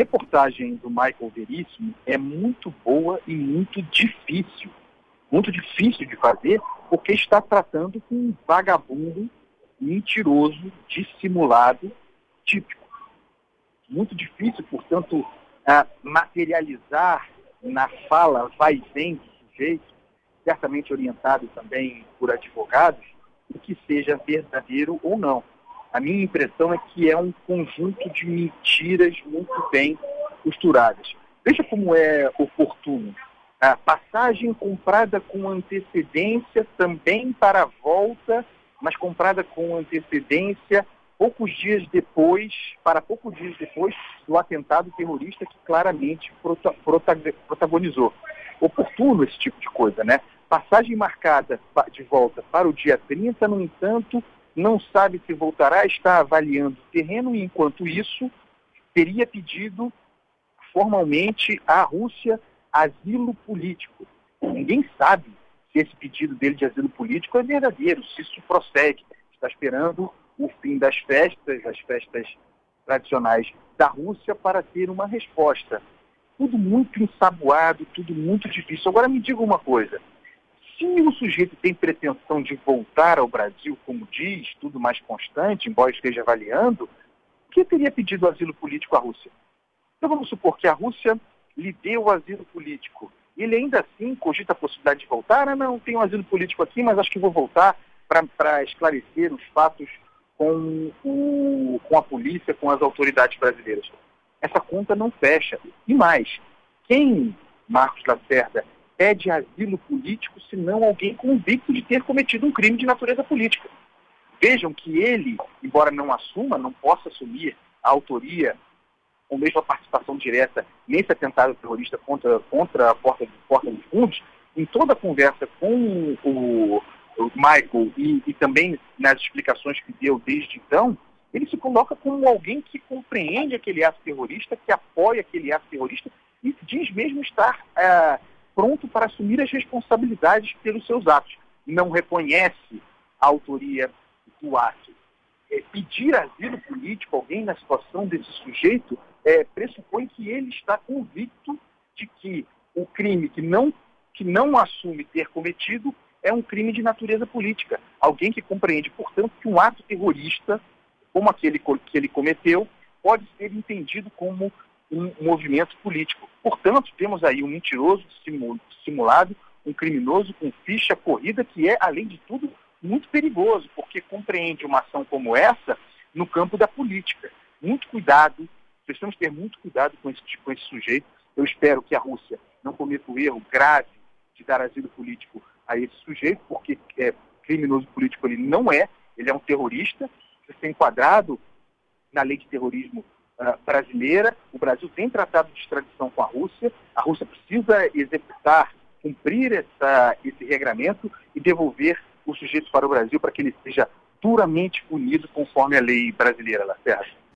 reportagem do Michael Veríssimo é muito boa e muito difícil. Muito difícil de fazer, porque está tratando com um vagabundo mentiroso, dissimulado, típico. Muito difícil, portanto, materializar na fala vai e vem do sujeito, certamente orientado também por advogados, o que seja verdadeiro ou não. A minha impressão é que é um conjunto de mentiras muito bem costuradas. Veja como é oportuno. A passagem comprada com antecedência também para a volta, mas comprada com antecedência poucos dias depois, para poucos dias depois do atentado terrorista que claramente protagonizou. Oportuno esse tipo de coisa, né? Passagem marcada de volta para o dia 30, no entanto, não sabe se voltará, está avaliando o terreno e, enquanto isso, teria pedido formalmente à Rússia asilo político. Ninguém sabe se esse pedido dele de asilo político é verdadeiro, se isso prossegue. Está esperando o fim das festas, as festas tradicionais da Rússia, para ter uma resposta. Tudo muito ensaboado, tudo muito difícil. Agora me diga uma coisa: se o sujeito tem pretensão de voltar ao Brasil, como diz, tudo mais constante, embora esteja avaliando, que teria pedido asilo político à Rússia? Então vamos supor que a Rússia lhe deu o asilo político. Ele ainda assim cogita a possibilidade de voltar? Ah, não, tenho um asilo político aqui, mas acho que vou voltar para esclarecer os fatos com, o, com a polícia, com as autoridades brasileiras. Essa conta não fecha. E mais, quem, Marcos Lacerda, pede asilo político senão alguém convicto de ter cometido um crime de natureza política? Vejam que ele, embora não assuma, não possa assumir a autoria ou mesmo a participação direta nesse atentado terrorista contra, contra a Porta, Porta dos Fundos, em toda a conversa com o, o Michael e, e, também nas explicações que deu desde então, ele se coloca como alguém que compreende aquele ato terrorista, que apoia aquele ato terrorista e diz mesmo estar é, pronto para assumir as responsabilidades pelos seus atos. Não reconhece a autoria do ato. É, pedir asilo político alguém na situação desse sujeito é, pressupõe que ele está convicto de que o crime que não, que não assume ter cometido é um crime de natureza política. Alguém que compreende, portanto, que um ato terrorista, como aquele que ele cometeu, pode ser entendido como um movimento político. Portanto, temos aí um mentiroso simulado, um criminoso com ficha corrida, que é, além de tudo, muito perigoso, porque compreende uma ação como essa no campo da política. Muito cuidado, precisamos ter muito cuidado com esse, com esse sujeito. Eu espero que a Rússia não cometa o erro grave de dar asilo político a esse sujeito, porque é, criminoso político ele não é, ele é um terrorista, precisa ser enquadrado na lei de terrorismo uh, brasileira. O Brasil tem tratado de extradição com a Rússia, a Rússia precisa executar, cumprir essa, esse regramento e devolver o sujeito para o Brasil para que ele seja duramente punido conforme a lei brasileira, Lacerda.